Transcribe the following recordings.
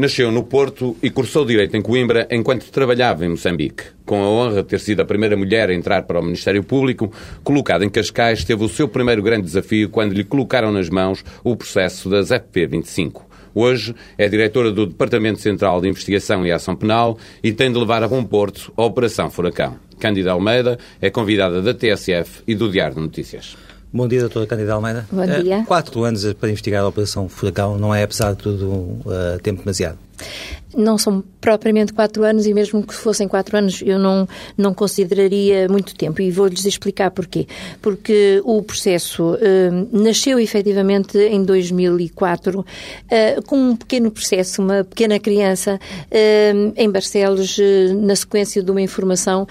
Nasceu no Porto e cursou Direito em Coimbra enquanto trabalhava em Moçambique. Com a honra de ter sido a primeira mulher a entrar para o Ministério Público, colocada em Cascais, teve o seu primeiro grande desafio quando lhe colocaram nas mãos o processo das FP25. Hoje é diretora do Departamento Central de Investigação e Ação Penal e tem de levar a bom porto a Operação Furacão. Cândida Almeida é convidada da TSF e do Diário de Notícias. Bom dia, doutora Cândida Almeida. Bom dia. Uh, quatro anos para investigar a Operação Furacão não é, apesar de tudo, uh, tempo demasiado? Não são propriamente quatro anos e mesmo que fossem quatro anos eu não, não consideraria muito tempo e vou-lhes explicar porquê. Porque o processo eh, nasceu efetivamente em 2004 eh, com um pequeno processo, uma pequena criança eh, em Barcelos na sequência de uma informação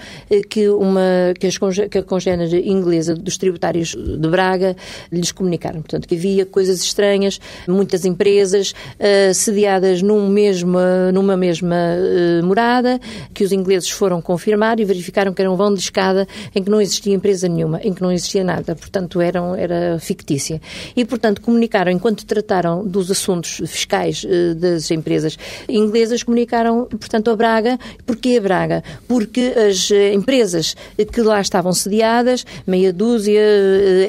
que, uma, que, as, que a congénere inglesa dos tributários de Braga lhes comunicaram. Portanto, que havia coisas estranhas, muitas empresas sediadas num mesmo numa mesma uh, morada, que os ingleses foram confirmar e verificaram que era um vão de escada em que não existia empresa nenhuma, em que não existia nada, portanto eram, era fictícia. E, portanto, comunicaram, enquanto trataram dos assuntos fiscais uh, das empresas inglesas, comunicaram, portanto, a Braga. Porquê a Braga? Porque as uh, empresas que lá estavam sediadas, meia dúzia,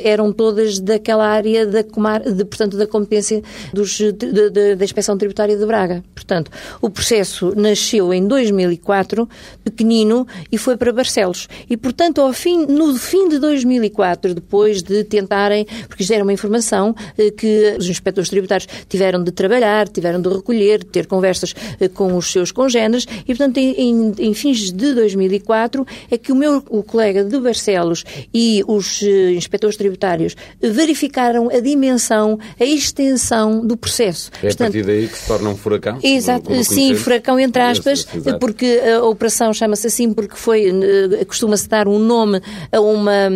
eram todas daquela área da, de, portanto, da competência dos, de, de, da Inspeção Tributária de Braga. Portanto, o processo nasceu em 2004, pequenino, e foi para Barcelos. E, portanto, ao fim, no fim de 2004, depois de tentarem, porque isto era uma informação eh, que os inspectores tributários tiveram de trabalhar, tiveram de recolher, de ter conversas eh, com os seus congêneres, e, portanto, em, em, fins de 2004 é que o meu o colega de Barcelos e os eh, inspectores tributários verificaram a dimensão, a extensão do processo. É portanto, a partir daí que se torna um furacão? Exato, sim, furacão entre aspas, porque a operação chama-se assim porque foi, eh, costuma-se dar um nome a uma,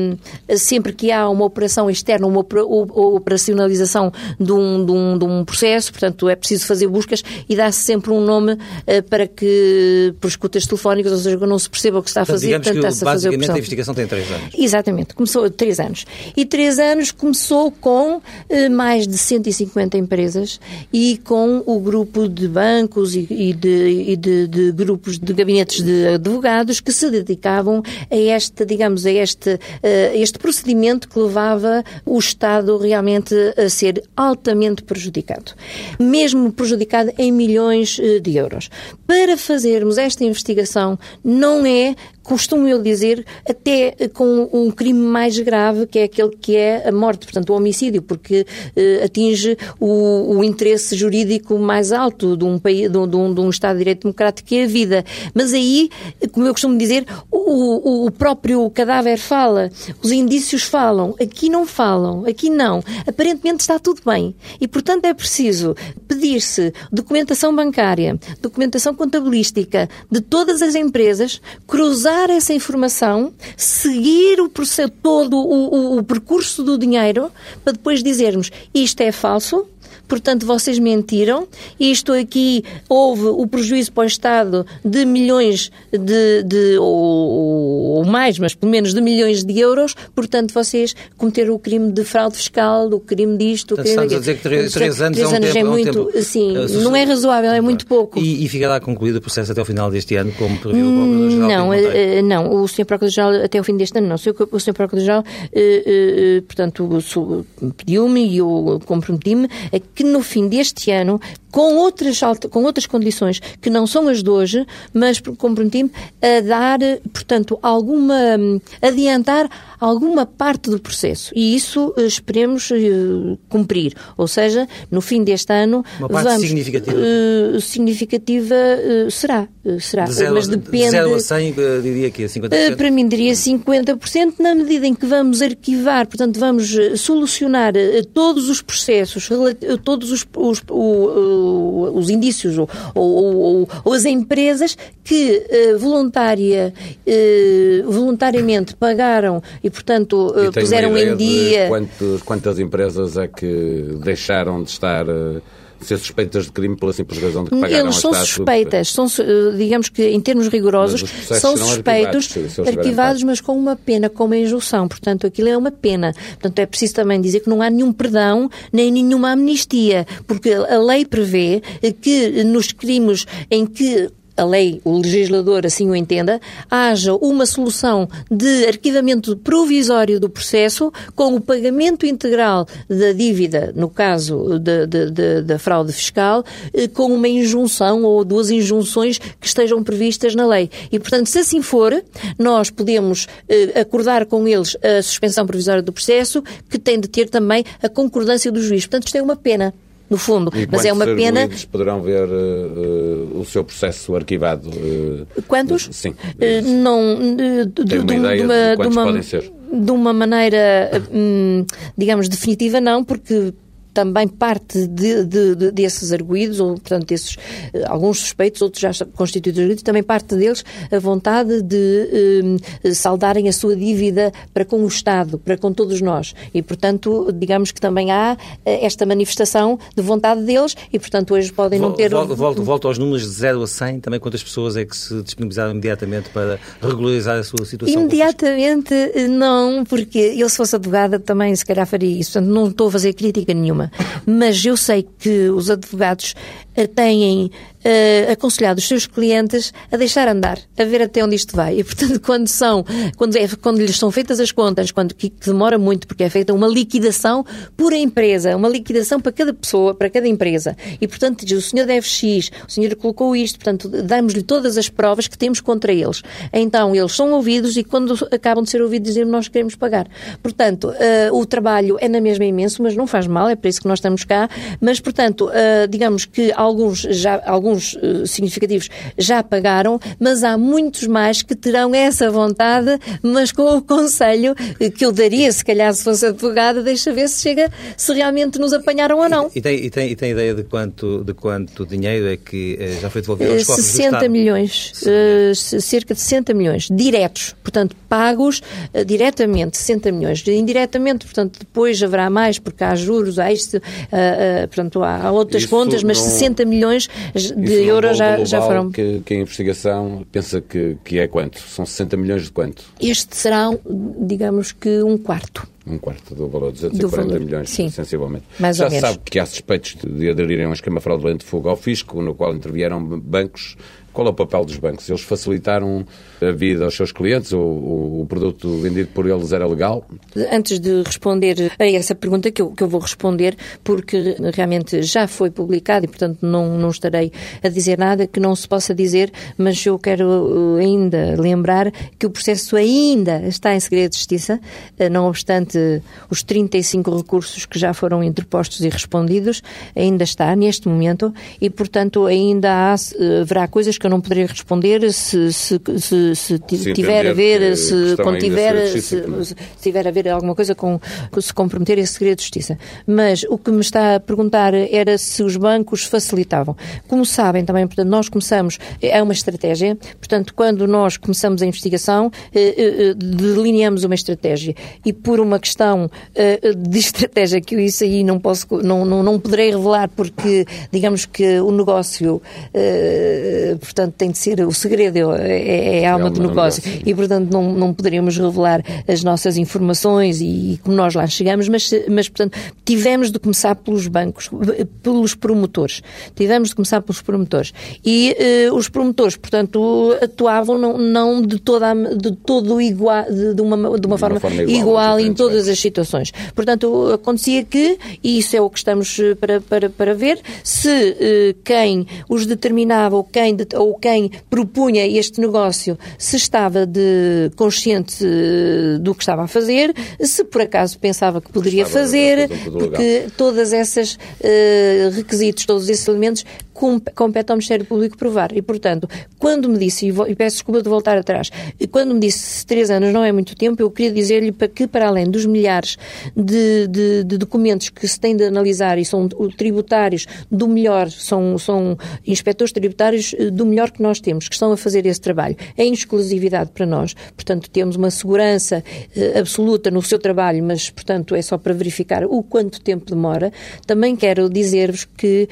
sempre que há uma operação externa, uma operacionalização de um, de um, de um processo, portanto é preciso fazer buscas e dá-se sempre um nome eh, para que, por escutas telefónicas, ou seja, não se perceba o que está a fazer, portanto, portanto está-se a fazer a operação. a investigação tem três anos. Exatamente, começou três anos. E três anos começou com eh, mais de 150 empresas e com o grupo de bancos e e, de, e de, de, grupos de gabinetes de advogados que se dedicavam a este, digamos, a este, a este procedimento que levava o Estado realmente a ser altamente prejudicado. Mesmo prejudicado em milhões eh, de euros. Para fazermos esta investigação, não é costumo eu dizer, até com um crime mais grave, que é aquele que é a morte, portanto, o homicídio, porque eh, atinge o, o, interesse jurídico mais alto de um, país, de, um, de um Estado de Direito Democrático, que é a vida. Mas aí, como eu costumo dizer, o, o, próprio cadáver fala, os indícios falam, aqui não falam, aqui não. Aparentemente está tudo bem. E, portanto, é preciso pedir-se documentação bancária, documentação contabilística de todas as empresas, cruzar essa informação, seguir o processo todo, o, o, o percurso do dinheiro, para depois dizermos isto é falso, portanto vocês mentiram, isto aqui houve o prejuízo para o Estado de milhões de, de ou, ou, mais, mas pelo menos de milhões de euros, portanto vocês cometeram o crime de fraude fiscal, o crime disto, o crime Estamos a dizer que três, três anos, três é, um anos tempo, é muito, é um tempo, sim, uh, não é razoável, é muito pouco. E, e ficará concluído o processo até o final deste ano, como previu o Procurador-Geral? Não, uh, não, o Sr. Procurador-Geral até o fim deste ano não. O Sr. Procurador-Geral, uh, portanto, pediu-me e eu comprometi-me a que no fim deste ano, com outras, com outras condições que não são as de hoje, mas comprometi-me a dar, portanto, alguma. adiantar alguma parte do processo. E isso eh, esperemos uh, cumprir. Ou seja, no fim deste ano. Uma parte vamos, significativa. Uh, significativa uh, será. será. De zero, mas depende. De 0 a 100, diria que é 50%? para mim, diria 50%, na medida em que vamos arquivar, portanto, vamos solucionar todos os processos, todos os, os, os, os indícios ou, ou, ou, as empresas que voluntária, voluntariamente pagaram e, portanto, e puseram em dia. Quantas empresas é que deixaram de estar ser suspeitas de crime pela simples razão de que pagaram Eles são suspeitas, são, eh, digamos que em termos rigorosos, são suspeitos, arquivados, arquivados mas com uma pena, com uma injunção. Portanto, aquilo é uma pena. Portanto, é preciso também dizer que não há nenhum perdão nem nenhuma amnistia, porque a lei prevê que nos crimes em que a lei, o legislador assim o entenda, haja uma solução de arquivamento provisório do processo com o pagamento integral da dívida, no caso da fraude fiscal, eh, com uma injunção ou duas injunções que estejam previstas na lei. E, portanto, se assim for, nós podemos eh, acordar com eles a suspensão provisória do processo, que tem de ter também a concordância do juiz. Portanto, isto é uma pena no fundo. E Mas é uma pena. poderão ver uh, o seu processo arquivado? Uh, Quantos? Sim. Uh, não. De, Tem uma de, ideia de, uma, de, quantos de uma, podem ser? De uma maneira, hum, digamos, definitiva, não, porque também parte de, de, de, desses arguídos, ou portanto desses uh, alguns suspeitos, outros já constituídos arguídos, também parte deles a vontade de uh, saldarem a sua dívida para com o Estado, para com todos nós. E portanto, digamos que também há uh, esta manifestação de vontade deles e portanto hoje podem não ter... Volto, volto, volto aos números de 0 a 100, também quantas pessoas é que se disponibilizaram imediatamente para regularizar a sua situação? Imediatamente não, porque eu se fosse advogada também se calhar faria isso. Portanto, não estou a fazer crítica nenhuma mas eu sei que os advogados têm uh, aconselhado os seus clientes a deixar andar, a ver até onde isto vai. E, portanto, quando são, quando, é, quando lhes são feitas as contas, quando que, demora muito, porque é feita uma liquidação por empresa, uma liquidação para cada pessoa, para cada empresa. E, portanto, diz, o senhor deve X, o senhor colocou isto, portanto, damos-lhe todas as provas que temos contra eles. Então, eles são ouvidos e quando acabam de ser ouvidos, dizem nós queremos pagar. Portanto, uh, o trabalho é na mesma imenso, mas não faz mal, é para isso que nós estamos cá. Mas, portanto, uh, digamos que alguns, já, alguns eh, significativos já pagaram, mas há muitos mais que terão essa vontade, mas com o conselho eh, que eu daria, se calhar se fosse advogada, deixa ver se chega, se realmente nos apanharam ou não. E, e, tem, e tem, e tem, ideia de quanto, de quanto dinheiro é que eh, já foi devolvido aos 60 milhões, uh, cerca de 60 milhões, diretos, portanto, pagos uh, diretamente, 60 milhões. Indiretamente, portanto, depois haverá mais, porque há juros, há isto, portanto, há, há outras contas, mas 60 50 milhões de é euros já, já foram. Que, que a investigação pensa que, que é quanto? São 60 milhões de quanto? Este será, digamos que, um quarto. Um quarto do valor, 240 do valor. milhões, Sim. sensivelmente. Mais Já se sabe que há suspeitos de aderirem a um esquema fraudulento de fuga ao fisco, no qual intervieram bancos. Qual é o papel dos bancos? Eles facilitaram a vida aos seus clientes? ou o, produto vendido por eles era legal? Antes de responder a essa pergunta, que eu, que eu vou responder, porque realmente já foi publicado e, portanto, não, não estarei a dizer nada que não se possa dizer, mas eu quero uh, ainda lembrar que o processo ainda está em segredo de justiça, uh, não obstante os 35 recursos que já foram interpostos e respondidos, ainda está neste momento e, portanto, ainda há, uh, haverá coisas que eu não poderia responder se, se, se, se tiver a ver, se contiver, se, se tiver a ver alguma coisa com se comprometer esse segredo de justiça. Mas o que me está a perguntar era se os bancos facilitavam. Como sabem também, portanto, nós começamos, é uma estratégia, portanto, quando nós começamos a investigação, eh, eh, delineamos uma estratégia e por uma questão eh, de estratégia que eu isso aí não posso, não, não, não poderei revelar porque, digamos que o negócio, portanto, tem de ser o segredo, é, é a alma do negócio. negócio. E, portanto, não, não poderíamos revelar as nossas informações e, e, como nós lá chegamos, mas, mas, portanto, tivemos de começar pelos bancos, pelos promotores. Tivemos de começar pelos promotores. E uh, os promotores, portanto, atuavam não, não de, toda, de todo igual, de, de, uma, de uma forma, forma igual, igual em todas as situações. Portanto, acontecia que, e isso é o que estamos eh, para, para, para ver, se uh, quem os determinava ou quem, de, ou quem propunha este negócio se estava de consciente eh, do que estava a fazer, se por acaso pensava que poderia fazer, porque todas essas uh, requisitos, todos esses elementos compete ao Ministério Público provar. E, portanto, quando me disse, e peço desculpa de voltar atrás, quando me disse três anos não é muito tempo, eu queria dizer-lhe que, para além dos milhares de, de, de, documentos que se tem de analisar e são tributários do melhor, são, são inspectores tributários eh, do melhor que nós temos, que estão a fazer esse trabalho, em exclusividade para nós. Portanto, temos uma segurança eh, absoluta no seu trabalho, mas, portanto, é só para verificar o quanto tempo demora. Também quero dizer-vos que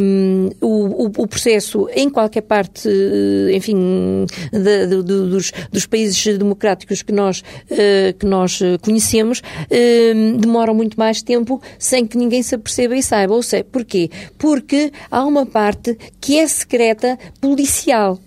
um, o, o, processo, em qualquer parte, eh, enfim, dos, dos países democráticos que nós, uh, que nós conhecemos, uh, demoram muito mais tempo sem que ninguém se aperceba e saiba. Ou seja, porquê? Porque há uma parte que é secreta policial.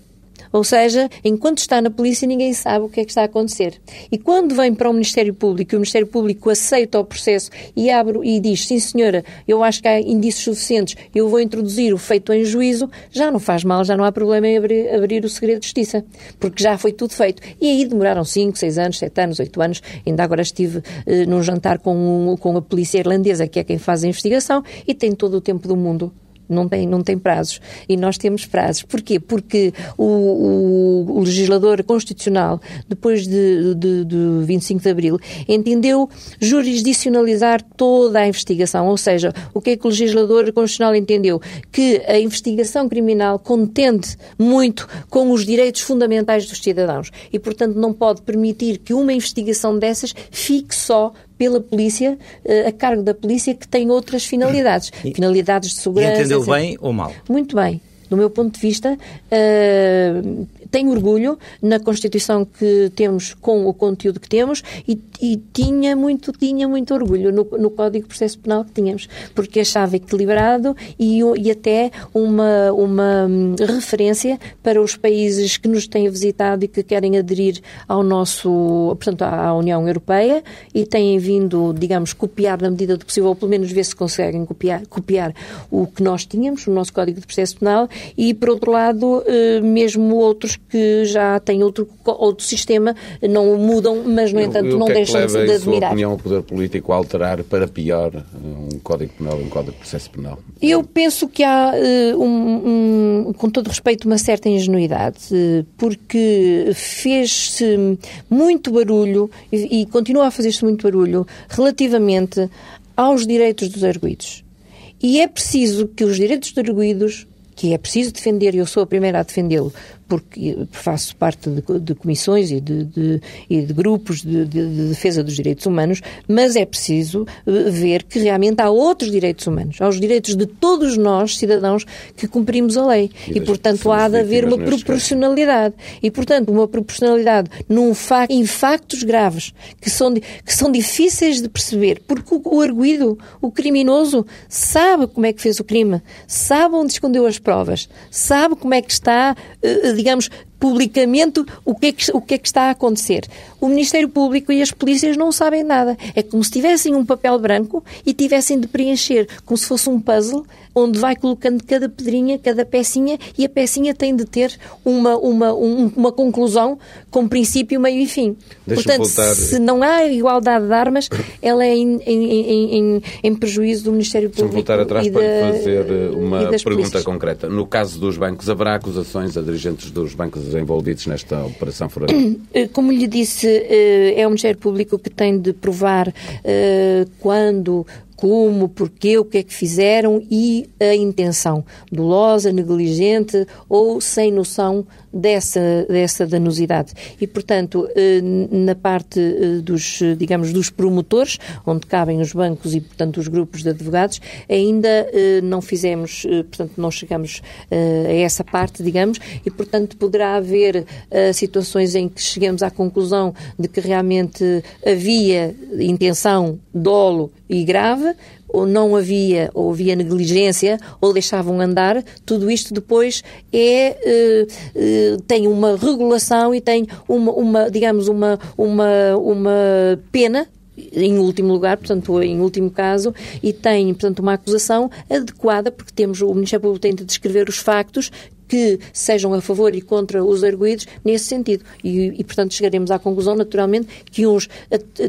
Ou seja, enquanto está na polícia, ninguém sabe o que é que está a acontecer. E quando vem para o Ministério Público, o Ministério Público aceita o processo e abre e diz: sim, senhora, eu acho que há indícios suficientes, eu vou introduzir o feito em juízo, já não faz mal, já não há problema em abrir, abrir o segredo de justiça, porque já foi tudo feito. E aí demoraram 5, 6 anos, 7 anos, 8 anos. Ainda agora estive eh, num jantar com, com a polícia irlandesa, que é quem faz a investigação, e tem todo o tempo do mundo não tem, não tem prazos. E nós temos prazos. Porquê? Porque o, o, o legislador constitucional, depois de, de, de 25 de Abril, entendeu jurisdicionalizar toda a investigação. Ou seja, o que é que o legislador constitucional entendeu? Que a investigação criminal contende muito com os direitos fundamentais dos cidadãos e, portanto, não pode permitir que uma investigação dessas fique só pela polícia, eh, a cargo da polícia, que tem outras finalidades. E, finalidades de segurança. E entendeu etc. bem ou mal? Muito bem. Do meu ponto de vista, uh, tenho orgulho na Constituição que temos com o conteúdo que temos e, e tinha muito tinha muito orgulho no, no, Código de Processo Penal que tínhamos, porque achava equilibrado e, e até uma, uma hum, referência para os países que nos têm visitado e que querem aderir ao nosso, portanto, à União Europeia e têm vindo, digamos, copiar na medida do possível, ou pelo menos ver se conseguem copiar, copiar o que nós tínhamos, o nosso Código de Processo Penal, e, por outro lado, eh, mesmo outros que já têm outro, outro sistema, não mudam, mas, no entanto, não é deixam de, de admirar. opinião, o poder político a alterar para pior um Código Penal um Código de Processo Penal? Eu penso que há, eh, um, um, com todo respeito, uma certa ingenuidade, eh, porque fez-se muito barulho e, e continua a fazer-se muito barulho relativamente aos direitos dos arguídos. E é preciso que os direitos dos arguídos que é preciso defender, e eu sou a primeira a defendê-lo, porque faço parte de, de comissões e de, de, e de grupos de, de, defesa dos direitos humanos, mas é preciso eh, ver que realmente há outros direitos humanos, há os direitos de todos nós, cidadãos, que cumprimos a lei. E, e portanto, há de haver uma proporcionalidade. E, portanto, uma proporcionalidade num fa em factos graves, que são, que são difíceis de perceber, porque o, o arguído, o criminoso, sabe como é que fez o crime, sabe onde escondeu as provas, sabe como é que está uh, digamos, publicamente o que, é que, o que é que está a acontecer. O Ministério Público e as polícias não sabem nada. É como se tivessem um papel branco e tivessem de preencher, como se fosse um puzzle, onde vai colocando cada pedrinha, cada pecinha, e a pecinha tem de ter uma, uma, um, uma conclusão com princípio, meio e fim. Portanto, voltar... se não há igualdade de armas, ela é em, em, em, em prejuízo do Ministério Público. Deixa-me voltar atrás para da, fazer eh, uma pergunta polícias. concreta. No caso dos bancos, haverá acusações a dirigentes dos bancos envolvidos nesta operação forense? Eh, como lhe disse, eh, é o Ministério Público que tem de provar eh, quando como, porquê, o que é que fizeram e a intenção. Dolosa, negligente ou sem noção dessa, dessa danosidade. E, portanto, eh, na parte eh, dos, digamos, dos promotores, onde cabem os bancos e, portanto, os grupos de advogados, ainda eh, não fizemos, portanto, não chegamos a essa parte, digamos, e, portanto, poderá haver situações em que cheguemos à conclusão de que realmente havia intenção, dolo e grave, ou não havia, ou havia negligência, ou deixavam andar, tudo isto depois é, eh, eh, tem uma regulação e tem uma, uma digamos, uma, uma, uma pena em último lugar, portanto, em último caso, e tem, portanto, uma acusação adequada, porque temos, o Ministério Público de descrever os factos que sejam a favor e contra os arguídos nesse sentido. E, e, portanto, chegaremos à conclusão, naturalmente, que uns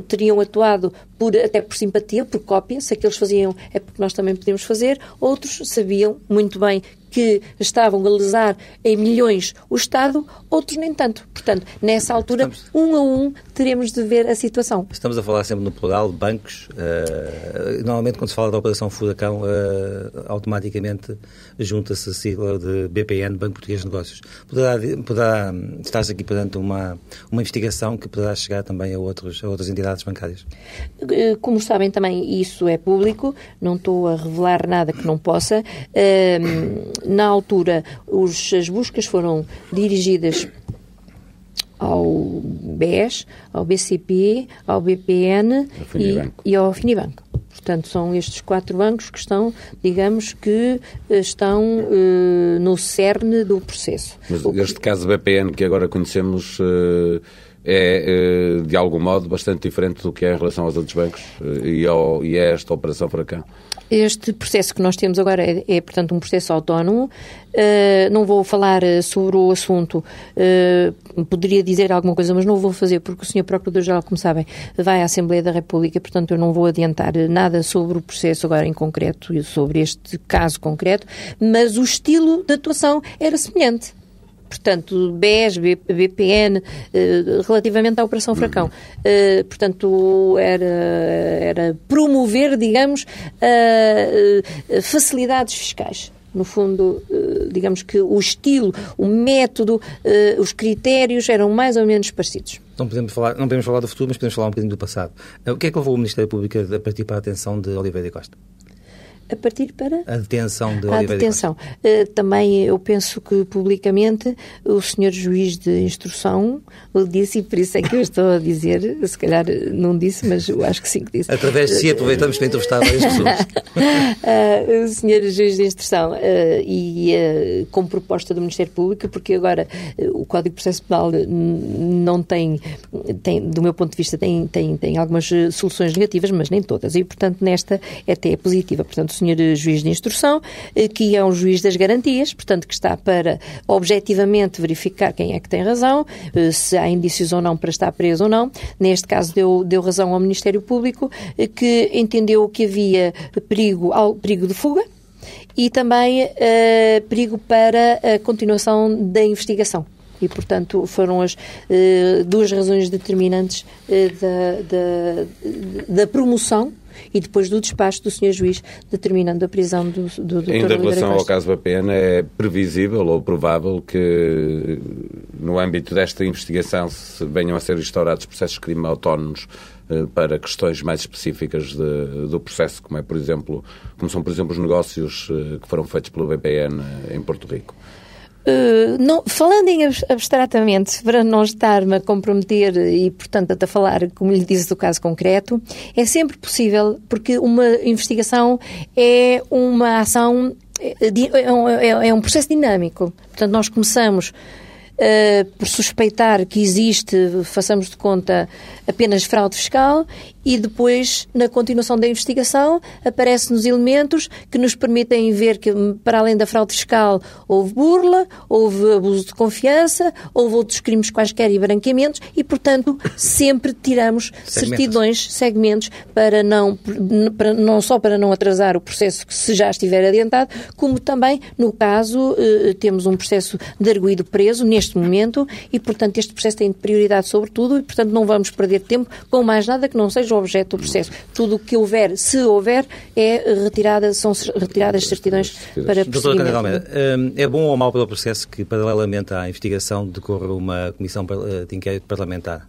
teriam atuado por, até por simpatia, por cópia, se aqueles faziam é porque nós também podemos fazer, outros sabiam muito bem que estavam a lesar em milhões o Estado, outros nem tanto. Portanto, nessa altura, Estamos... um a um, teremos de ver a situação. Estamos a falar sempre no plural, bancos. Uh, normalmente, quando se fala da Operação Furacão, uh, automaticamente junta-se a sigla de BPN, Banco Português de Negócios. Poderá, poderá estar-se aqui perante uma, uma investigação que poderá chegar também a, outros, a outras entidades bancárias? Eh, como sabem também, isso é público, não estou a revelar nada que não possa. Na altura, os, as buscas foram dirigidas ao BES, ao BCP, ao BPN e, e, ao Finibanco. Portanto, são estes quatro bancos que estão, digamos que eh, estão uh, no cerne do processo. Mas este caso BPN que agora conhecemos uh, é, de algum modo, bastante diferente do que é em relação aos outros bancos e, ao, e é esta operação Furacão. Este processo que nós temos agora é, é portanto, um processo autónomo. Uh, não vou falar eh, sobre o assunto, uh, poderia dizer alguma coisa, mas não vou fazer porque o Sr. Procurador-Geral, como sabem, vai à Assembleia da República, portanto eu não vou adiantar nada sobre o processo agora em concreto e sobre este caso concreto, mas o estilo de atuação era semelhante portanto, BES, BPN, eh, relativamente à Operação Fracão. Eh, portanto, era, era promover, digamos, facilidades fiscais no fundo, eh, digamos que o estilo, o método, os critérios eram mais ou menos parecidos. Não podemos falar, não podemos falar do futuro, mas podemos falar um bocadinho do passado. O que é que levou o Ministério Público a partir para a atenção de Oliveira Costa? A partir para a detenção de a detenção. Uh, também eu penso que publicamente o senhor juiz de instrução o disse e por isso é que eu estou a dizer, se calhar não disse, mas eu acho que sim que disse. Através de si aproveitamos para entrevistar várias pessoas. uh, o senhor juiz de instrução uh, e com proposta do Ministério Público, porque agora o Código de Processo Penal não tem, tem, do meu ponto de vista, tem, tem, tem algumas soluções negativas, mas nem todas. E, portanto, nesta até é positiva. Portanto, senhor juiz de instrução, eh, que é um juiz das garantias, portanto, que está para objetivamente verificar quem é que tem razão, eh, se há indícios ou não para estar preso ou não. Neste caso, deu, deu razão ao Ministério Público, eh, que entendeu que havia perigo, perigo de fuga, e também uh, perigo para a continuação da investigação. E, portanto, foram as uh, duas razões determinantes uh, da, da, da promoção e depois do despacho do Sr. Juiz determinando a prisão do, do Dr. Em relação ao caso pena, é previsível ou provável que no âmbito desta investigação se venham a ser instaurados processos de crime autónomos eh, para questões mais específicas de, do processo, como é, por exemplo, como são, por exemplo, os negócios eh, que foram feitos pelo BPN em Porto Rico. Uh, não, falando em abstratamente, para não estar-me a comprometer e, portanto, a falar, como lhe disse, do caso concreto, é sempre possível, porque uma investigação é uma ação, é, é, é um processo dinâmico. Portanto, nós começamos uh, por suspeitar que existe, façamos de conta, apenas fraude fiscal e depois, na continuação da investigação, aparecem-nos elementos que nos permitem ver que, para além da fraude fiscal, houve burla, houve abuso de confiança, houve outros crimes quaisquer e branqueamentos e, portanto, sempre tiramos certidões, segmentos, para não, para, não só para não atrasar o processo que se já estiver adiantado, como também, no caso, eh, temos um processo de arguído preso neste momento e, portanto, este processo tem prioridade sobre tudo e, portanto, não vamos perder tempo com mais nada que não seja objeto do processo. Tudo o que houver, se houver, é retirada, são retiradas certidões para. Doutora Almeida, hum, é bom ou mau para o processo que, paralelamente à investigação, decorra uma comissão de inquérito parlamentar?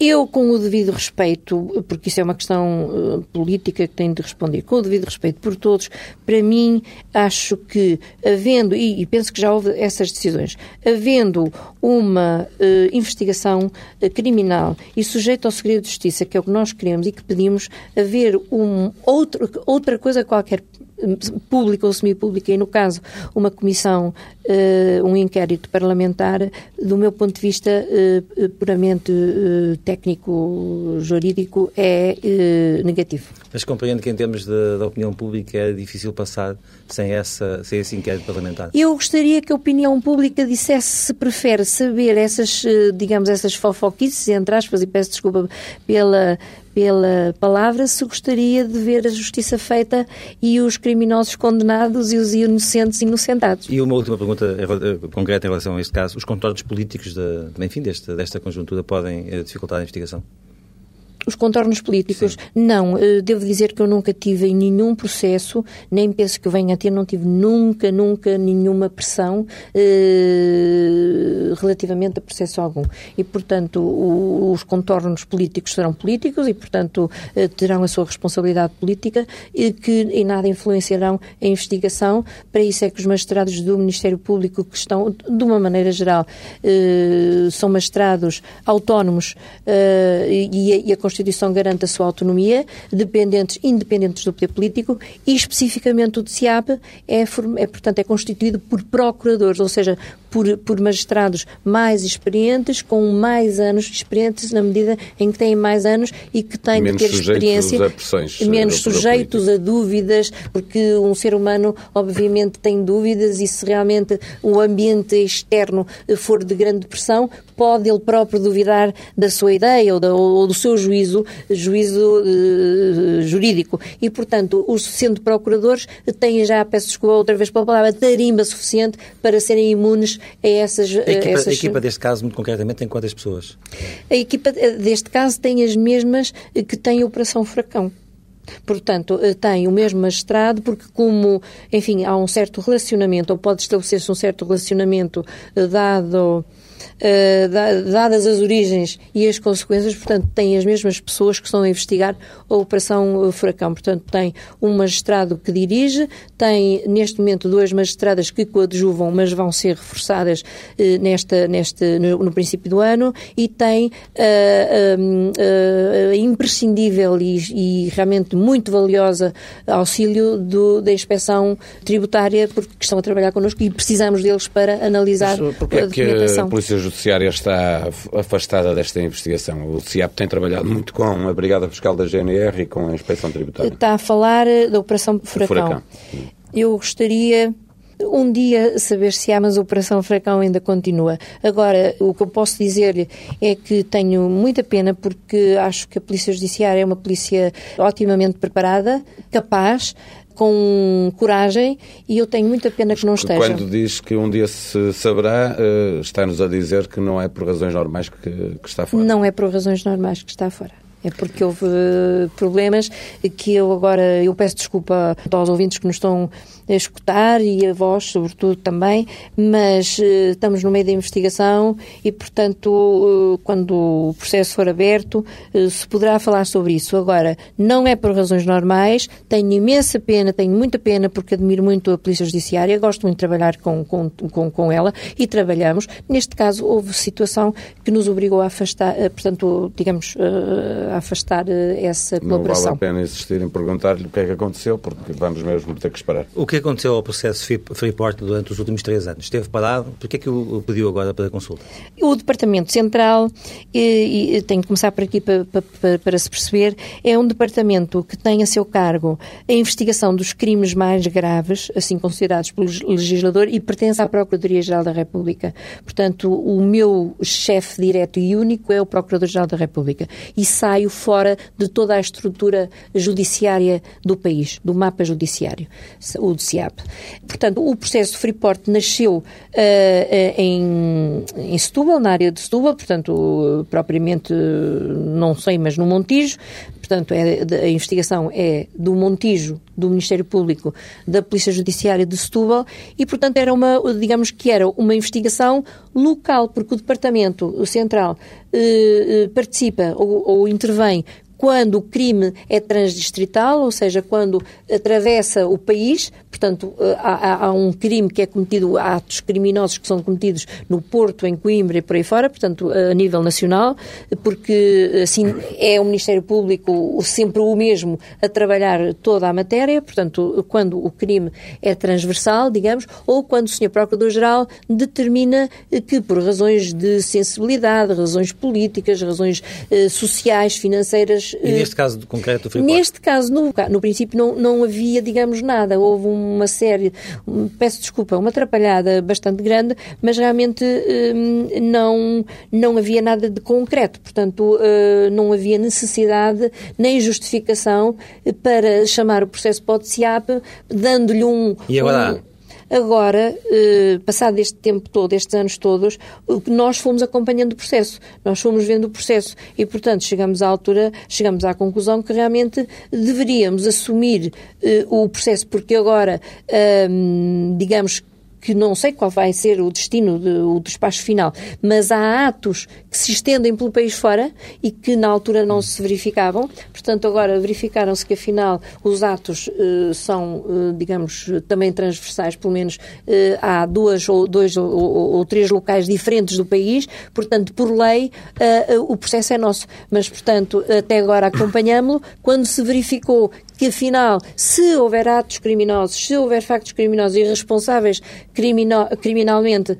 Eu, com o devido respeito, porque isso é uma questão uh, política que tenho de responder, com o devido respeito por todos, para mim, acho que, havendo, e, e penso que já houve essas decisões, havendo uma uh, investigação uh, criminal e sujeita ao segredo de justiça, que é o que nós queremos e que pedimos, haver um, outro, outra coisa qualquer pública ou semipública, e no caso uma comissão uh, um inquérito parlamentar, do meu ponto de vista uh, puramente uh, técnico-jurídico, é negativo. Mas compreendo que, em termos da opinião pública, é difícil passar sem, essa, sem esse inquérito parlamentar? Eu gostaria que a opinião pública dissesse se prefere saber essas, digamos, essas fofoquices, entre aspas, e peço desculpa pela pela palavra, se gostaria de ver a justiça feita e os criminosos condenados e os inocentes inocentados. E uma última pergunta eh, concreta em relação a este caso. Os contornos políticos de, enfim, desta, desta conjuntura podem eh, dificultar a investigação? Os contornos políticos, Sim. não. Eh, devo dizer que eu nunca tive em nenhum processo, nem penso que venha a ter, não tive nunca, nunca nenhuma pressão eh, relativamente a processo algum. E, portanto, o, os contornos políticos serão políticos e, portanto, eh, terão a sua responsabilidade política e que em nada influenciarão a investigação. Para isso é que os magistrados do Ministério Público, que estão, de uma maneira geral, eh, são magistrados autónomos eh, e, e a Constituição garante a sua autonomia, dependentes, independentes do poder político, e especificamente o DCAP é, é, portanto, é constituído por procuradores, ou seja, por, por magistrados mais experientes, com mais anos de experiência, na medida em que têm mais anos e que têm menos de ter experiência. A pressões, menos sujeitos a dúvidas, porque um ser humano, obviamente, tem dúvidas e se realmente o ambiente externo for de grande pressão, pode ele próprio duvidar da sua ideia ou, da, ou do seu juízo, juízo uh, jurídico. E, portanto, os, sendo procuradores, têm já, peço desculpa outra vez pela palavra, tarimba suficiente para serem imunes a essas... A equipa, essas... a equipa deste caso, muito concretamente, tem quantas pessoas? A equipa eh, deste caso tem as mesmas que tem a Operação Furacão. Portanto, eh, tem o mesmo magistrado, porque como, enfim, há um certo relacionamento, ou pode estabelecer-se um certo relacionamento dado dadas as origens e as consequências, portanto, tem as mesmas pessoas que estão a investigar a Operação Furacão. Portanto, tem um magistrado que dirige, tem neste momento duas magistradas que coadjuvam, mas vão ser reforçadas uh, nesta, neste, no, no, princípio do ano, e tem uh, imprescindível e, e, realmente muito valiosa auxílio do, da inspeção tributária, porque estão a trabalhar connosco e precisamos deles para analisar mas, a documentação. A Polícia Judiciária está afastada desta investigação. O CIAP tem trabalhado muito com a Brigada Fiscal da GNR e com a Inspeção Tributária. Está a falar eh, da Operação Furacão. Furacão. Eu gostaria um dia saber se há, mas a Operação Furacão ainda continua. Agora, o que eu posso dizer-lhe é que tenho muita pena porque acho que a Polícia Judiciária é uma polícia otimamente preparada, capaz, com coragem e eu tenho muita pena que não esteja. Quando diz que um dia se saberá, eh, está-nos a dizer que não é por razões normais que, que está fora. Não é por razões normais que está fora. É porque houve eh, problemas que eu agora, eu peço desculpa aos ouvintes que nos estão a escutar e a vós, sobretudo, também, mas uh, estamos no meio da investigação e, portanto, uh, quando o processo for aberto, se poderá falar sobre isso. Agora, não é por razões normais, tenho imensa pena, tenho muita pena, porque admiro muito a Polícia Judiciária, gosto muito de trabalhar com, com, com, com ela e trabalhamos. Neste caso, houve situação que nos obrigou a afastar, portanto, digamos, afastar essa colaboração. Não vale a pena insistir em perguntar-lhe o que é que aconteceu, porque vamos mesmo ter que esperar. O que aconteceu ao processo Freeport durante os últimos três anos? Esteve parado? Por que é que o pediu agora para a consulta? O Departamento Central, e, e tenho que começar por aqui para, para, para, se perceber, é um departamento que tem a seu cargo a investigação dos crimes mais graves, assim considerados pelo legislador, e pertence à Procuradoria-Geral da República. Portanto, o meu chefe direto e único é o Procurador-Geral da República. E saio fora de toda a estrutura judiciária do país, do mapa judiciário, o do CIAP. Portanto, o processo de Freeport nasceu uh, em, em Setúbal, na área de Setúbal, portanto, propriamente, não sei, mas no Montijo, portanto, é, a investigação é do Montijo, do Ministério Público, da Polícia Judiciária de Setúbal e, portanto, era uma, digamos que era uma investigação local, porque o Departamento Central eh, participa ou, ou intervém quando o crime é transdistrital, ou seja, quando atravessa o país, portanto, eh, há, há, um crime que é cometido, há atos criminosos que são cometidos no Porto, em Coimbra e por aí fora, portanto, a nível nacional, porque assim é o Ministério Público sempre o mesmo a trabalhar toda a matéria, portanto, quando o crime é transversal, digamos, ou quando o Sr. Procurador-Geral determina que, por razões de sensibilidade, razões políticas, razões eh, sociais, financeiras. E neste caso concreto do Freeport? Neste caso, no, no princípio, não, não havia, digamos, nada. Houve uma série, peço desculpa, uma atrapalhada bastante grande, mas realmente hum, não, não havia nada de concreto. Portanto, eh, não havia necessidade nem justificação para chamar o processo PODCIAP, dando-lhe um. E agora? Agora, eh, passado este tempo todo, estes anos todos, nós fomos acompanhando o processo, nós fomos vendo o processo e, portanto, chegamos à altura, chegamos à conclusão que realmente deveríamos assumir eh, o processo, porque agora, digamos, que não sei qual vai ser o destino, de, despacho final, mas há atos que se estendem pelo país fora e que na altura não se verificavam. Portanto, agora verificaram-se que afinal os atos uh, são, uh, digamos, também transversais, pelo menos uh, há duas ou dois ou, ou, ou, três locais diferentes do país. Portanto, por lei, o processo é nosso. Mas, portanto, até agora acompanhámo-lo. Quando se verificou que afinal, se houver atos criminosos, se houver factos criminosos e responsáveis crimino, criminalmente,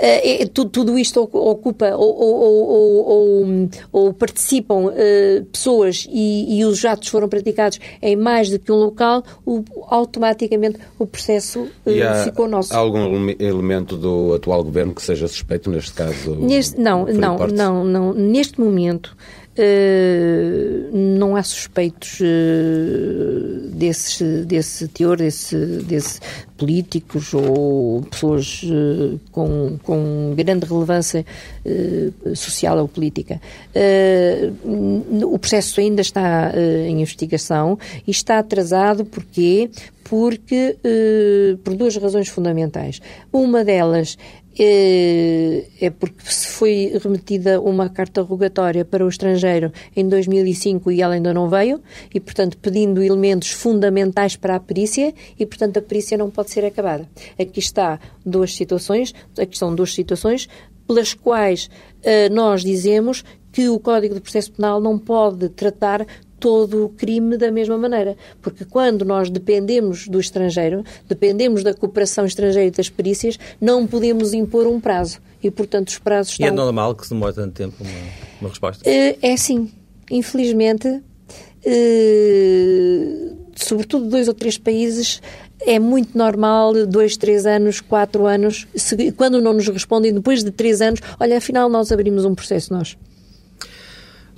é, tudo, tudo, isto ocupa ou, ou, ou, ou participam uh, pessoas e, e, os atos foram praticados em mais do que um local, o, automaticamente o processo uh, ficou nosso. Há algum elemento do atual governo que seja suspeito neste caso? Neste, não, não, não, não. Neste momento Uh, não há suspeitos uh, desses, desse teor, desse, desse políticos ou pessoas uh, com, com grande relevância social ou política. o processo ainda está em investigação e está atrasado porque porque por duas razões fundamentais. Uma delas é, é porque se foi remetida uma carta rogatória para o estrangeiro em 2005 e ela ainda não veio, e, portanto, pedindo elementos fundamentais para a perícia, e, portanto, a perícia não pode ser acabada. Aqui está duas situações, aqui são duas situações pelas quais uh, nós dizemos que o Código de Processo Penal não pode tratar todo o crime da mesma maneira. Porque quando nós dependemos do estrangeiro, dependemos da cooperação estrangeira e das perícias, não podemos impor um prazo. E, portanto, os prazos estão... E é normal que se demore tanto tempo uma, uma resposta? É, é sim. Infelizmente, é, sobretudo dois ou três países, é muito normal, dois, três anos, quatro anos, se, quando não nos respondem, depois de três anos, olha, afinal nós abrimos um processo nós.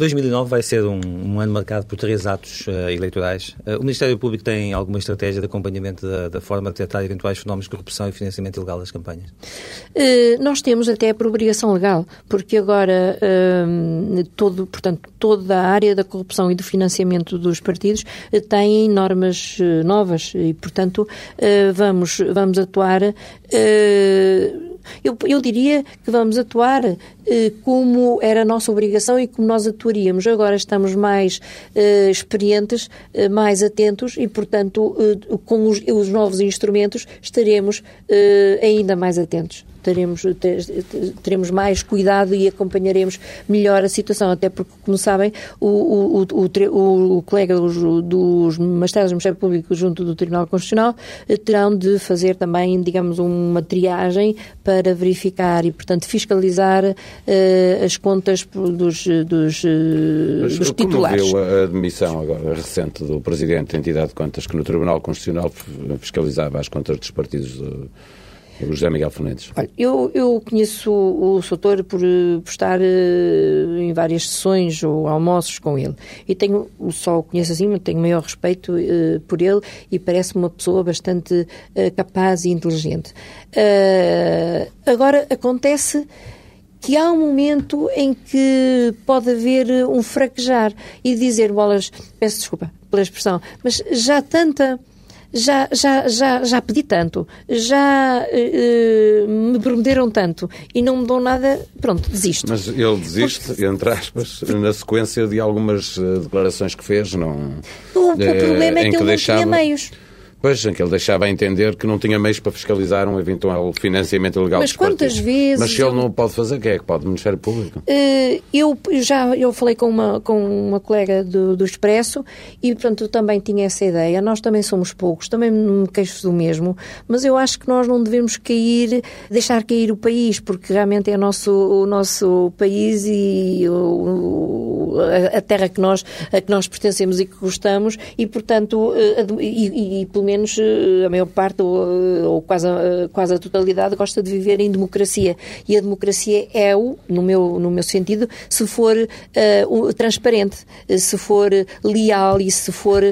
2009 vai ser um, um ano marcado por três atos uh, eleitorais. Uh, o Ministério Público tem alguma estratégia de acompanhamento da, da, forma de tratar eventuais fenómenos de corrupção e financiamento ilegal das campanhas? Uh, nós temos até por obrigação legal, porque agora todo, portanto, toda a área da corrupção e do financiamento dos partidos tem normas novas e, portanto, vamos, vamos atuar eu, eu diria que vamos atuar eh, como era a nossa obrigação e como nós atuaríamos. Agora estamos mais eh, experientes, eh, mais atentos e, portanto, eh, com os, os, novos instrumentos estaremos eh, ainda mais atentos teremos, teremos mais cuidado e acompanharemos melhor a situação, até porque, como sabem, o, o, o, o colega dos, dos do Ministério Público junto do Tribunal Constitucional eh, terão de fazer também, digamos, uma triagem para verificar e, portanto, fiscalizar uh, as contas dos, dos, uh, Mas, dos titulares. Como viu a admissão agora recente do Presidente da Entidade de Contas que no Tribunal Constitucional fiscalizava as contas dos partidos José Miguel Fernandes. Olha, eu, eu conheço o, o Soutor por, por estar uh, em várias sessões ou almoços com ele. E tenho, só o conheço assim, mas tenho maior respeito uh, por ele e parece uma pessoa bastante uh, capaz e inteligente. agora, acontece que há um momento em que pode haver um fraquejar e dizer, bolas, peço desculpa pela expressão, mas já tanta já, já, já, já pedi tanto, já uh, me prometeram tanto e não me dão nada, pronto, desisto. Mas ele desiste, Porque... entre aspas, na sequência de algumas declarações que fez, não... O, o problema é que, que ele deixava... não tinha meios. Pois, em que ele deixava a entender que não tinha meios para fiscalizar um eventual financiamento ilegal Mas quantas vezes... Mas se ele não pode fazer, quem é que pode? O Ministério Público? Uh, eu já eu falei com uma, com uma colega do, do Expresso e, portanto, também tinha essa ideia. Nós também somos poucos, também me queixo do mesmo, mas eu acho que nós não devemos cair, deixar cair o país, porque realmente é o nosso, o nosso país e o, a, terra que nós, a que nós pertencemos e que gostamos e, portanto, uh, e, e, e pelo menos eh, a maior parte ou, eh, ou quase, a, quase a totalidade gosta de viver em democracia. E a democracia é o, no meu, no meu sentido, se for uh, transparente, se for leal e se for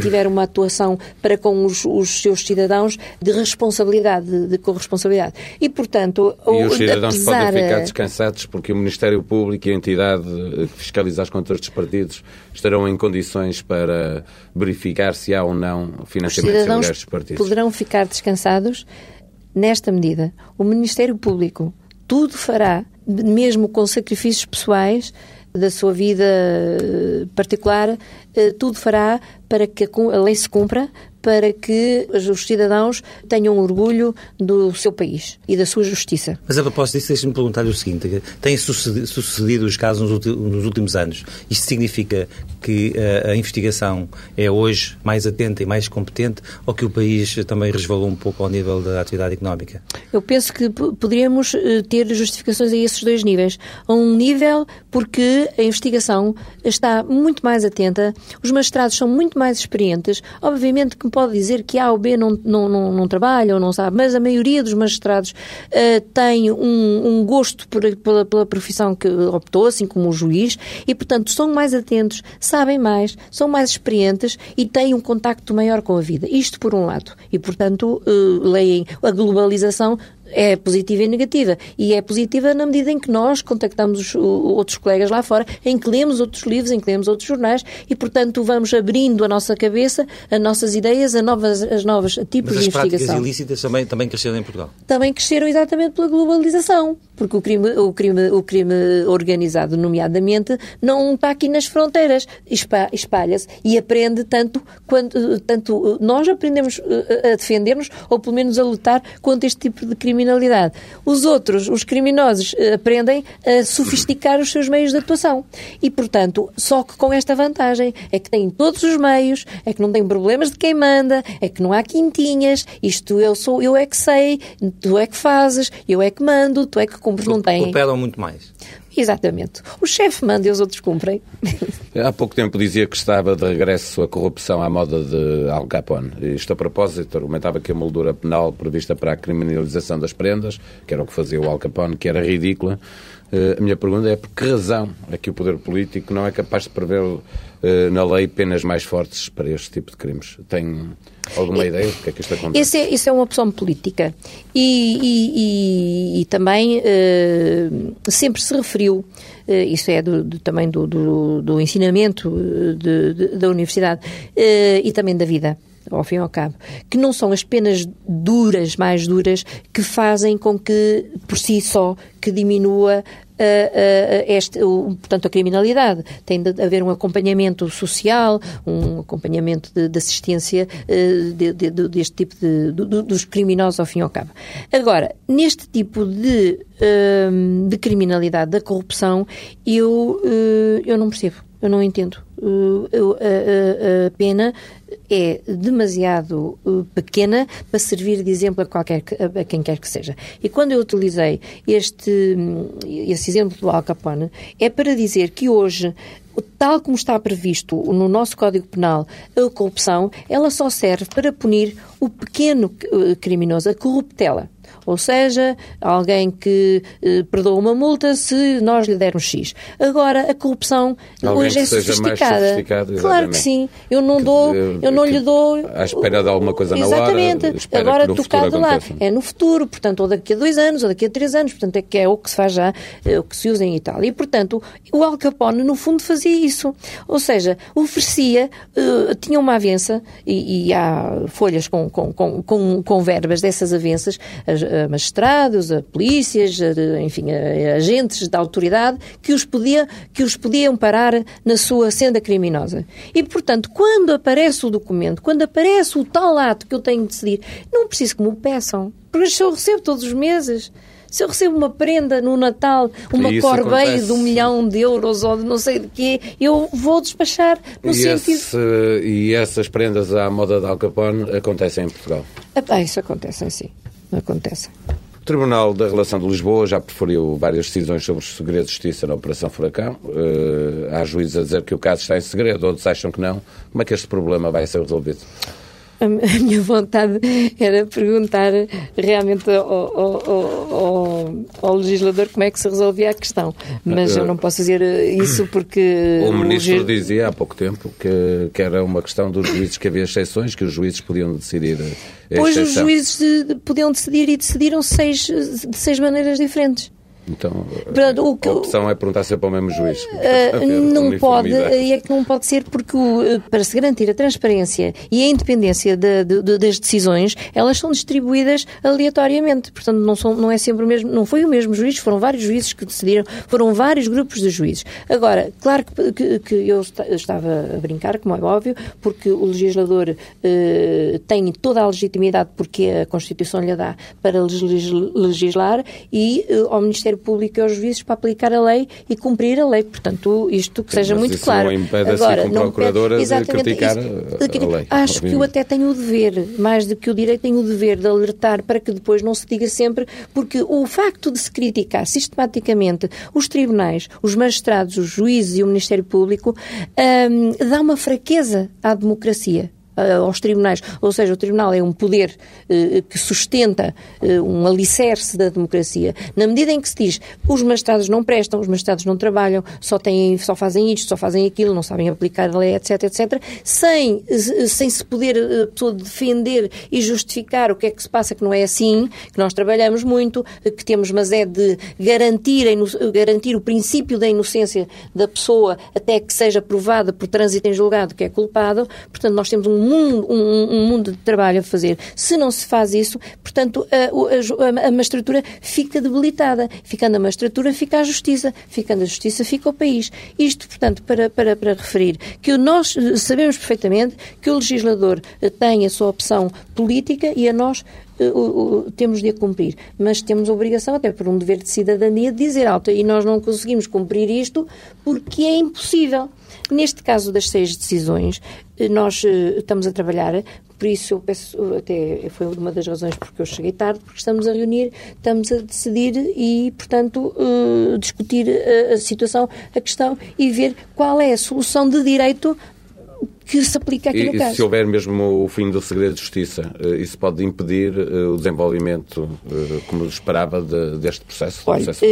tiver uma atuação para com os, os seus cidadãos de responsabilidade, de, de corresponsabilidade. E, portanto... E os cidadãos apesar... podem ficar descansados porque o Ministério Público e a entidade que fiscaliza as contas dos partidos estarão em condições para verificar se há ou não financiamento cidadãos poderão ficar descansados nesta medida. O Ministério Público tudo fará, mesmo com sacrifícios pessoais da sua vida eh, particular, eh, tudo fará para que a lei se cumpra, para que os cidadãos tenham orgulho do seu país e da sua justiça. Mas a propósito disso, deixe-me perguntar-lhe o seguinte: têm sucedido, os casos nos últimos anos. Isto significa que a, a investigação é hoje mais atenta e mais competente ou que o país também resvalou um pouco ao nível da atividade económica? Eu penso que poderíamos eh, ter justificações a esses dois níveis. A um nível porque a investigação está muito mais atenta, os magistrados são muito mais experientes. Obviamente que pode dizer que A ou B não, não, não, não trabalha ou não sabe, mas a maioria dos magistrados uh, tem um, um gosto por, pela, pela profissão que optou, assim como o juiz, e, portanto, são mais atentos, sabem mais, são mais experientes e têm um contacto maior com a vida. Isto por um lado. E, portanto, uh, leem a globalização é positiva e negativa. E é positiva na medida em que nós contactamos os, outros colegas lá fora, em que lemos outros livros, em que lemos outros jornais e, portanto, vamos abrindo a nossa cabeça, as nossas ideias, a novas, as novas tipos Mas de investigação. as práticas ilícitas também, também cresceram em Portugal? Também cresceram exatamente pela globalização, porque o crime, o crime, o crime organizado, nomeadamente, não está aqui nas fronteiras, espalha-se e aprende tanto quanto tanto nós aprendemos eh, a defender-nos ou pelo menos a lutar contra este tipo de crime criminalidade. Os outros, os criminosos, eh, aprendem a sofisticar os seus meios de atuação. E, portanto, só que com esta vantagem é que têm todos os meios, é que não têm problemas de quem manda, é que não há quintinhas, isto eu sou, eu é que sei, tu é que fazes, eu é que mando, tu é que cumpres, não tem. Cooperam muito mais. Exatamente. O chefe manda e os outros cumprem. Há pouco tempo dizia que estava de regresso a corrupção à moda de Al Capone. Isto a propósito, argumentava que a moldura penal prevista para a criminalização das prendas, que era o que fazia o Al Capone, que era ridícula. Eh, a minha pergunta é por que razão é que o poder político não é capaz de prever eh, na lei penas mais fortes para este tipo de crimes? Tem alguma ideia do que é que isto acontece? Isso é, isso é uma opção política. E, e, e, e também uh, sempre se referiu, uh, isso é do, do, também do, do, do ensinamento de, de, da universidade uh, e também da vida ao fim e ao cabo, que não são as penas duras, mais duras, que fazem com que, por si só, que diminua este, o, portanto, a criminalidade. Tem de haver um acompanhamento social, um acompanhamento de, de assistência uh, de, de, deste tipo de, dos criminosos ao fim e ao cabo. Agora, neste tipo de, uh, de criminalidade, da corrupção, eu, uh, eu não percebo. Eu não entendo. A, a, pena é demasiado pequena para servir de exemplo a, qualquer, a quem quer que seja. E quando eu utilizei este, esse exemplo do Al Capone, é para dizer que hoje tal como está previsto no nosso Código Penal, a corrupção, ela só serve para punir o pequeno criminoso, a corruptela. Ou seja, alguém que eh, perdoa uma multa se nós lhe dermos X. Agora, a corrupção alguém hoje é sofisticada. Claro que sim. Eu não dou, eu não lhe dou. À espera de alguma coisa exatamente. na hora. Agora, tocado lá. É no futuro, portanto, ou daqui a dois anos, ou daqui a três anos. Portanto, é que é o que se faz já, é o que se usa em Itália. E, portanto, o Al Capone, no fundo, fazia isso. Ou seja, oferecia, uh, tinha uma avença, e, e há folhas com, com, com, com, verbas dessas avenças, a, a magistrados, a polícias, a, enfim, a, a agentes da autoridade, que os, podia, que os podiam parar na sua senda criminosa. E, portanto, quando aparece o documento, quando aparece o tal ato que eu tenho de decidir, não preciso que me o peçam, porque se eu recebo todos os meses. Se eu recebo uma prenda no Natal, uma corbeia de um milhão de euros ou de não sei de quê, eu vou despachar no e sentido... Esse, e essas prendas à moda de Al Capone acontecem em Portugal? Ah, isso acontece, sim. Acontece. O Tribunal da Relação de Lisboa já preferiu várias decisões sobre os segredos de justiça na Operação Furacão. Uh, há juízes a dizer que o caso está em segredo, outros acham que não. Como é que este problema vai ser resolvido? A minha vontade era perguntar realmente ao, ao, ao, ao, legislador como é que se resolvia a questão. Mas eu não posso dizer isso porque. O ministro o... dizia há pouco tempo que, que era uma questão dos juízes, que havia exceções, que os juízes podiam decidir. Pois os juízes podiam decidir e decidiram seis, de seis maneiras diferentes. Então, Pronto, que, a opção é perguntar se é para o mesmo juiz. Uh, não pode, e é que não pode ser porque o, eh, para se garantir a transparência e a independência de, de, de, das decisões, elas são distribuídas aleatoriamente. Portanto, não, são, não é sempre o mesmo, não foi o mesmo juiz, foram vários juízes que decidiram, foram vários grupos de juízes. Agora, claro que, que, que eu estava a brincar, como é óbvio, porque o legislador uh, tem toda a legitimidade porque a Constituição lhe dá para legislar e uh, ao Ministério Público e aos juízes para aplicar a lei e cumprir a lei. Portanto, isto que seja muito claro. Agora, assim, não procuradora de criticar isso, a lei. Acho obviamente. que eu até tenho o dever, mais do que o direito, tenho o dever de alertar para que depois não se diga sempre, porque o facto de se criticar sistematicamente os tribunais, os magistrados, os juízes e o Ministério Público um, dá uma fraqueza à democracia. Eh, aos tribunais. Ou seja, o tribunal é um poder eh, que sustenta eh, um alicerce da democracia. Na medida em que se diz os magistrados não prestam, os magistrados não trabalham, só, têm, só fazem isto, só fazem aquilo, não sabem aplicar a lei, etc, etc, sem, sem se poder defender e justificar o que é que se passa que não é assim, que nós trabalhamos muito, que temos, mas é de garantir, garantir o princípio da inocência da pessoa até que seja provada por trânsito em julgado que é culpado. Portanto, nós temos um mundo, um, um, mundo de trabalho a fazer. Se não se faz isso, portanto, a, a, a magistratura fica debilitada. Ficando a magistratura, fica a justiça. Ficando a justiça, fica o país. Isto, portanto, para, para, para referir que nós sabemos perfeitamente que o legislador tem a sua opção política e a nós temos de a cumprir, mas temos a obrigação, até por um dever de cidadania, de dizer alto. E nós não conseguimos cumprir isto porque é impossível. Neste caso das seis decisões, eh, nós uh, estamos a trabalhar, por isso eu peço, até foi uma das razões porque eu cheguei tarde, porque estamos a reunir, estamos a decidir e, portanto, uh, discutir a, a situação, a questão e ver qual é a solução de direito que se aplica aqui e, no caso. E se houver mesmo o fim do segredo de justiça, eh, isso pode impedir o desenvolvimento, como esperava, de, deste processo? Olha, processo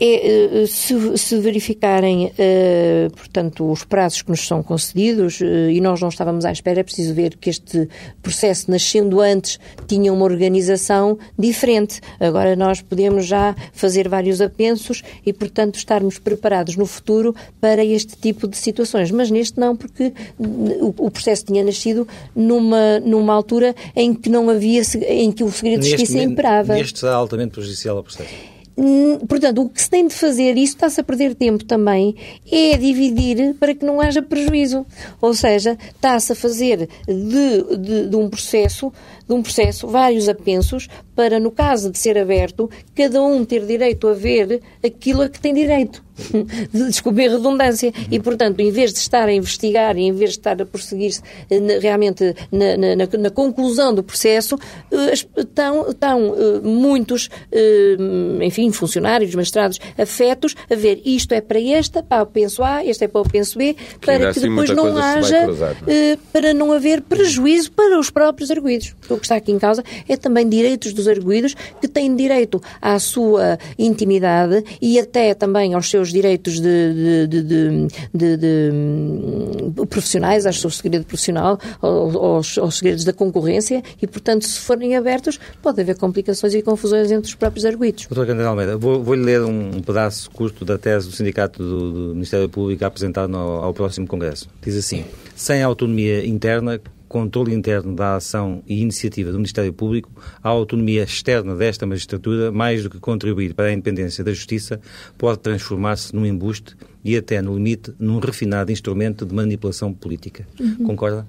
é, eh, se, se verificarem, uh, portanto, os prazos que nos são concedidos, uh, e nós não estávamos à espera, é preciso ver que este processo, nascendo antes, tinha uma organização diferente. Agora nós podemos já fazer vários apensos e, portanto, estarmos preparados no futuro para este tipo de situações. Mas neste não, porque o, o processo tinha nascido numa, numa altura em que não havia, em que o segredo de justiça imperava. Neste está altamente prejudicial ao processo. Portanto, o que se tem de fazer, e isso está-se a perder tempo também, é dividir para que não haja prejuízo. Ou seja, está-se a fazer de, de, de, um processo, de um processo vários apensos para, no caso de ser aberto, cada um ter direito a ver aquilo a que tem direito. Desculpe a redundância. E, portanto, em vez de estar a investigar e em vez de estar a prosseguir eh, realmente na, na, na, conclusão do processo, eh, estão, estão eh, muitos, enfim, funcionários, magistrados, afetos a ver isto é para esta, para o penso A, este é para o penso B, para que, que assim depois não haja, cruzar, não é? para não haver prejuízo para os próprios arguídos. Que está aqui em causa é também direitos dos arguídos que têm direito à sua intimidade e até também aos seus direitos de, de, de, de hum, profissionais, ao seu segredo profissional, aos, aos segredos da concorrência e, portanto, se forem abertos, pode haver complicações e confusões entre os próprios arguídos. Doutor Almeida, vou-lhe vou ler um pedaço curto da tese do Sindicato do, do Ministério Público apresentado ao, ao próximo Congresso. Diz assim, sem autonomia interna, controle interno da ação e iniciativa do Ministério Público, a autonomia externa desta magistratura, mais do que contribuir para a independência da justiça, pode transformar-se num embuste e até, no limite, num refinado instrumento de manipulação política. Uhum. Concorda?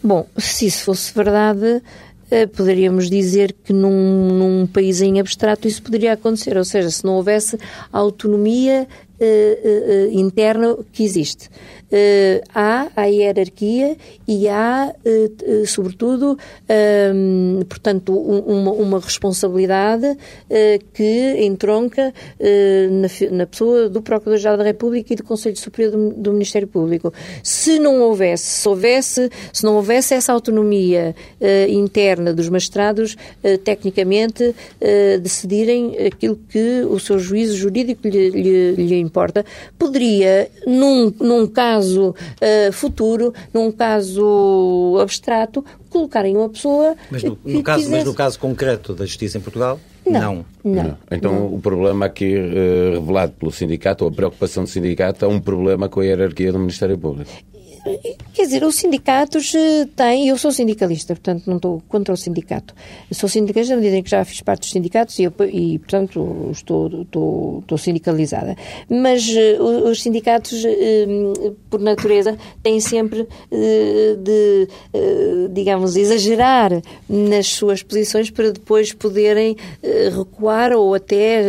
Bom, se isso fosse verdade, eh, poderíamos dizer que num, num país em abstrato isso poderia acontecer, ou seja, se não houvesse autonomia uh, uh, interna que existe há a hierarquia e há, uh, sobretudo, um, portanto, uma, uma responsabilidade que entronca na, na, pessoa do Procurador-Geral da República e do Conselho Superior do, do, Ministério Público. Se não houvesse, se houvesse, se não houvesse essa autonomia interna dos magistrados, tecnicamente, decidirem aquilo que o seu juízo jurídico lhe, lhe, lhe importa, poderia, num, num caso caso uh, futuro, num caso abstrato, colocarem uma pessoa. Mas no, no caso, quisesse... mas no caso concreto da justiça em Portugal? Não. Não. não. Então, não. o problema aqui uh, revelado pelo sindicato, ou a preocupação do sindicato, é um problema com a hierarquia do Ministério Público. Quer dizer, os sindicatos eh, têm. Eu sou sindicalista, portanto, não estou contra o sindicato. Eu sou sindicalista na medida em que já fiz parte dos sindicatos e, eu, e portanto, estou, estou, estou, sindicalizada. Mas uh, os sindicatos, uh, por natureza, têm sempre uh, de, digamos, exagerar nas suas posições para depois poderem recuar ou até,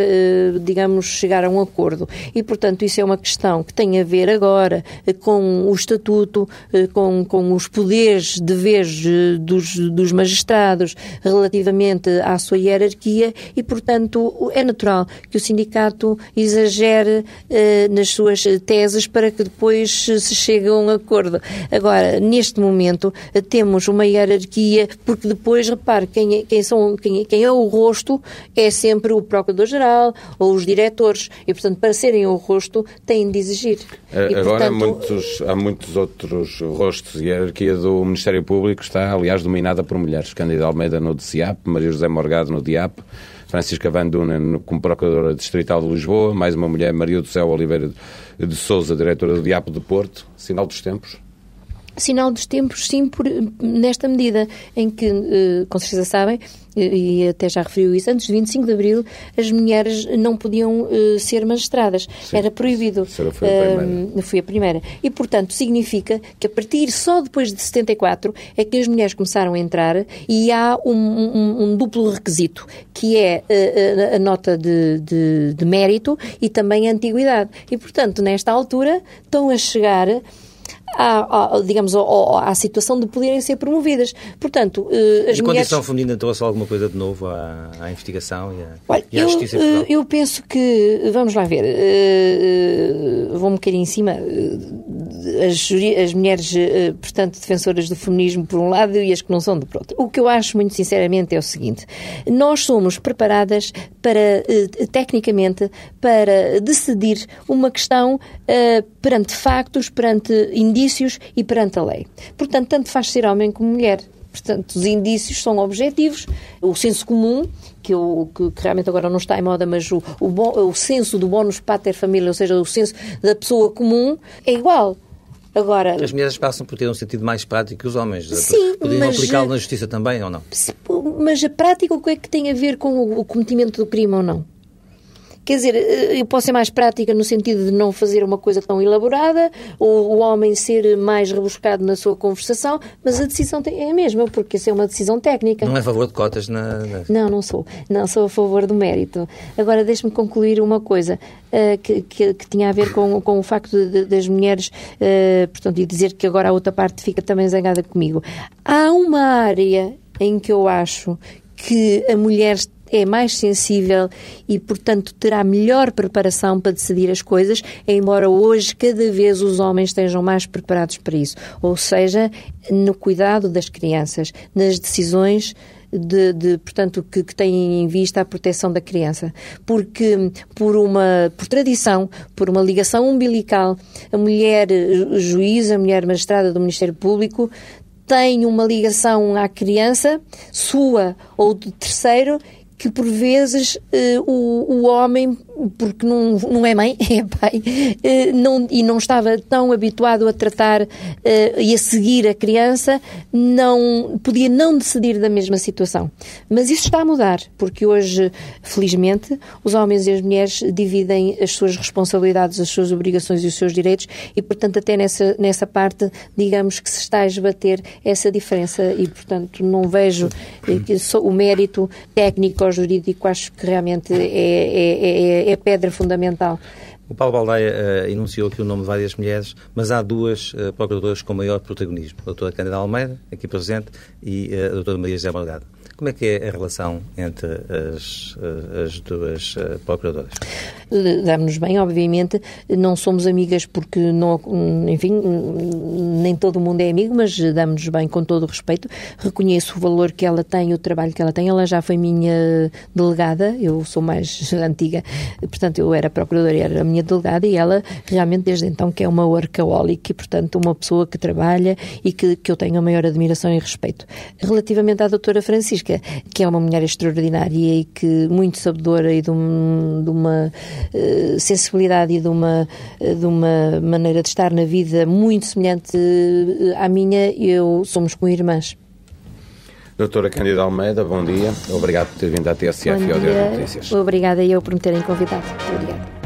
digamos, chegar a um acordo. E, portanto, isso é uma questão que tem a ver agora com o estatuto eh, com, com os poderes, deveres eh, dos, dos magistrados relativamente à sua hierarquia e, portanto, é natural que o sindicato exagere eh, nas suas teses para que depois se chegue a um acordo. Agora, neste momento, temos uma hierarquia, porque depois, repare, quem é, quem são, quem, quem é o rosto é sempre o Procurador-Geral ou os diretores. E, portanto, para serem o rosto, têm de exigir. E, Agora, portanto, muitos, há muitos outros outros rostos. E a hierarquia do Ministério Público está, aliás, dominada por mulheres. Cândida Almeida no DCIAP, Maria José Morgado no DIAP, Francisca Van Dunen como Procuradora Distrital de Lisboa, mais uma mulher, Maria do Céu Oliveira de Souza, Diretora do DIAP de Porto. Sinal dos tempos? Sinal dos tempos, sim, por, nesta medida em que, eh, com certeza sabem, e até já referiu isso, antes de 25 de Abril as mulheres não podiam uh, ser magistradas. Sim. Era proibido. Foi a, primeira. Uh, foi a primeira. E, portanto, significa que a partir só depois de 74 é que as mulheres começaram a entrar e há um, um, um duplo requisito, que é uh, a nota de, de, de mérito e também a antiguidade. E, portanto, nesta altura estão a chegar à, à digamos, à, à, situação de poderem ser promovidas. Portanto, eh, as e mulheres... condição feminina trouxe alguma coisa de novo à, à investigação e à, Olha, e à eu, justiça eu, eu penso que, vamos lá ver, uh, vou um bocadinho em cima, as, as mulheres, uh, portanto, defensoras do feminismo por um lado e as que não são do outro. O que eu acho, muito sinceramente, é o seguinte, nós somos preparadas para, uh, tecnicamente, para decidir uma questão perante factos, perante indícios e perante a lei. Portanto, tanto faz ser homem como mulher. Portanto, os indícios são objetivos, o senso comum, que, eu, que, que realmente agora não está em moda, mas o, o, o senso do bónus pater família, ou seja, o senso da pessoa comum, é igual. Agora, As mulheres passam por ter um sentido mais prático que os homens. Sim, Poderiam aplicá-lo na justiça também ou não? Mas a prática, o que é que tem a ver com o cometimento do crime ou não? Quer dizer, eh, eu posso ser mais prática no sentido de não fazer uma coisa tão elaborada, ou o homem ser mais rebuscado na sua conversação, mas a decisão é a mesma, porque isso é uma decisão técnica. Não é a favor de cotas na. na... Não, não sou. Não sou a favor do mérito. Agora, deixe-me concluir uma coisa uh, que, que, que, tinha a ver com, com o facto de, de, das mulheres, uh, portanto, e dizer que agora a outra parte fica também zangada comigo. Há uma área em que eu acho que a mulher é mais sensível e, portanto, terá melhor preparação para decidir as coisas, embora hoje cada vez os homens estejam mais preparados para isso. Ou seja, no cuidado das crianças, nas decisões de, de, portanto, que, que têm em vista a proteção da criança. Porque, por uma, por tradição, por uma ligação umbilical, a mulher juíza, a mulher magistrada do Ministério Público tem uma ligação à criança, sua ou de terceiro, que por vezes uh, o, o homem porque não, não é mãe, é pai, eh, não, e não estava tão habituado a tratar uh, e a seguir a criança, não podia não decidir da mesma situação. Mas isso está a mudar, porque hoje, felizmente, os homens e as mulheres dividem as suas responsabilidades, as suas obrigações e os seus direitos, e, portanto, até nessa, nessa parte, digamos que se está a esbater essa diferença, e, portanto, não vejo eh, o mérito técnico ou jurídico, acho que realmente é, é, é é pedra fundamental. O Paulo Baldaia uh, enunciou aqui o nome de várias mulheres, mas há duas uh, procuradoras com maior protagonismo. A doutora Cândida Almeida, aqui presente, e uh, a doutora Maria José Morgado. Como é que é a relação entre as, as duas procuradoras? Damos-nos bem, obviamente. Não somos amigas porque, não, enfim, nem todo mundo é amigo, mas damos-nos bem com todo o respeito. Reconheço o valor que ela tem, o trabalho que ela tem. Ela já foi minha delegada, eu sou mais antiga, portanto, eu era procuradora e era a minha delegada, e ela realmente, desde então, que é uma workaholic e, portanto, uma pessoa que trabalha e que, que eu tenho a maior admiração e respeito. Relativamente à doutora Francisca, que é uma mulher extraordinária e que muito sabedora e de, um, de uma uh, sensibilidade e de uma, uh, de uma maneira de estar na vida muito semelhante uh, à minha, eu somos com irmãs. Doutora Cândida Almeida, bom dia. Obrigado por ter vindo à TSF e ao Dia Notícias. Obrigada eu por me terem convidado. Obrigada.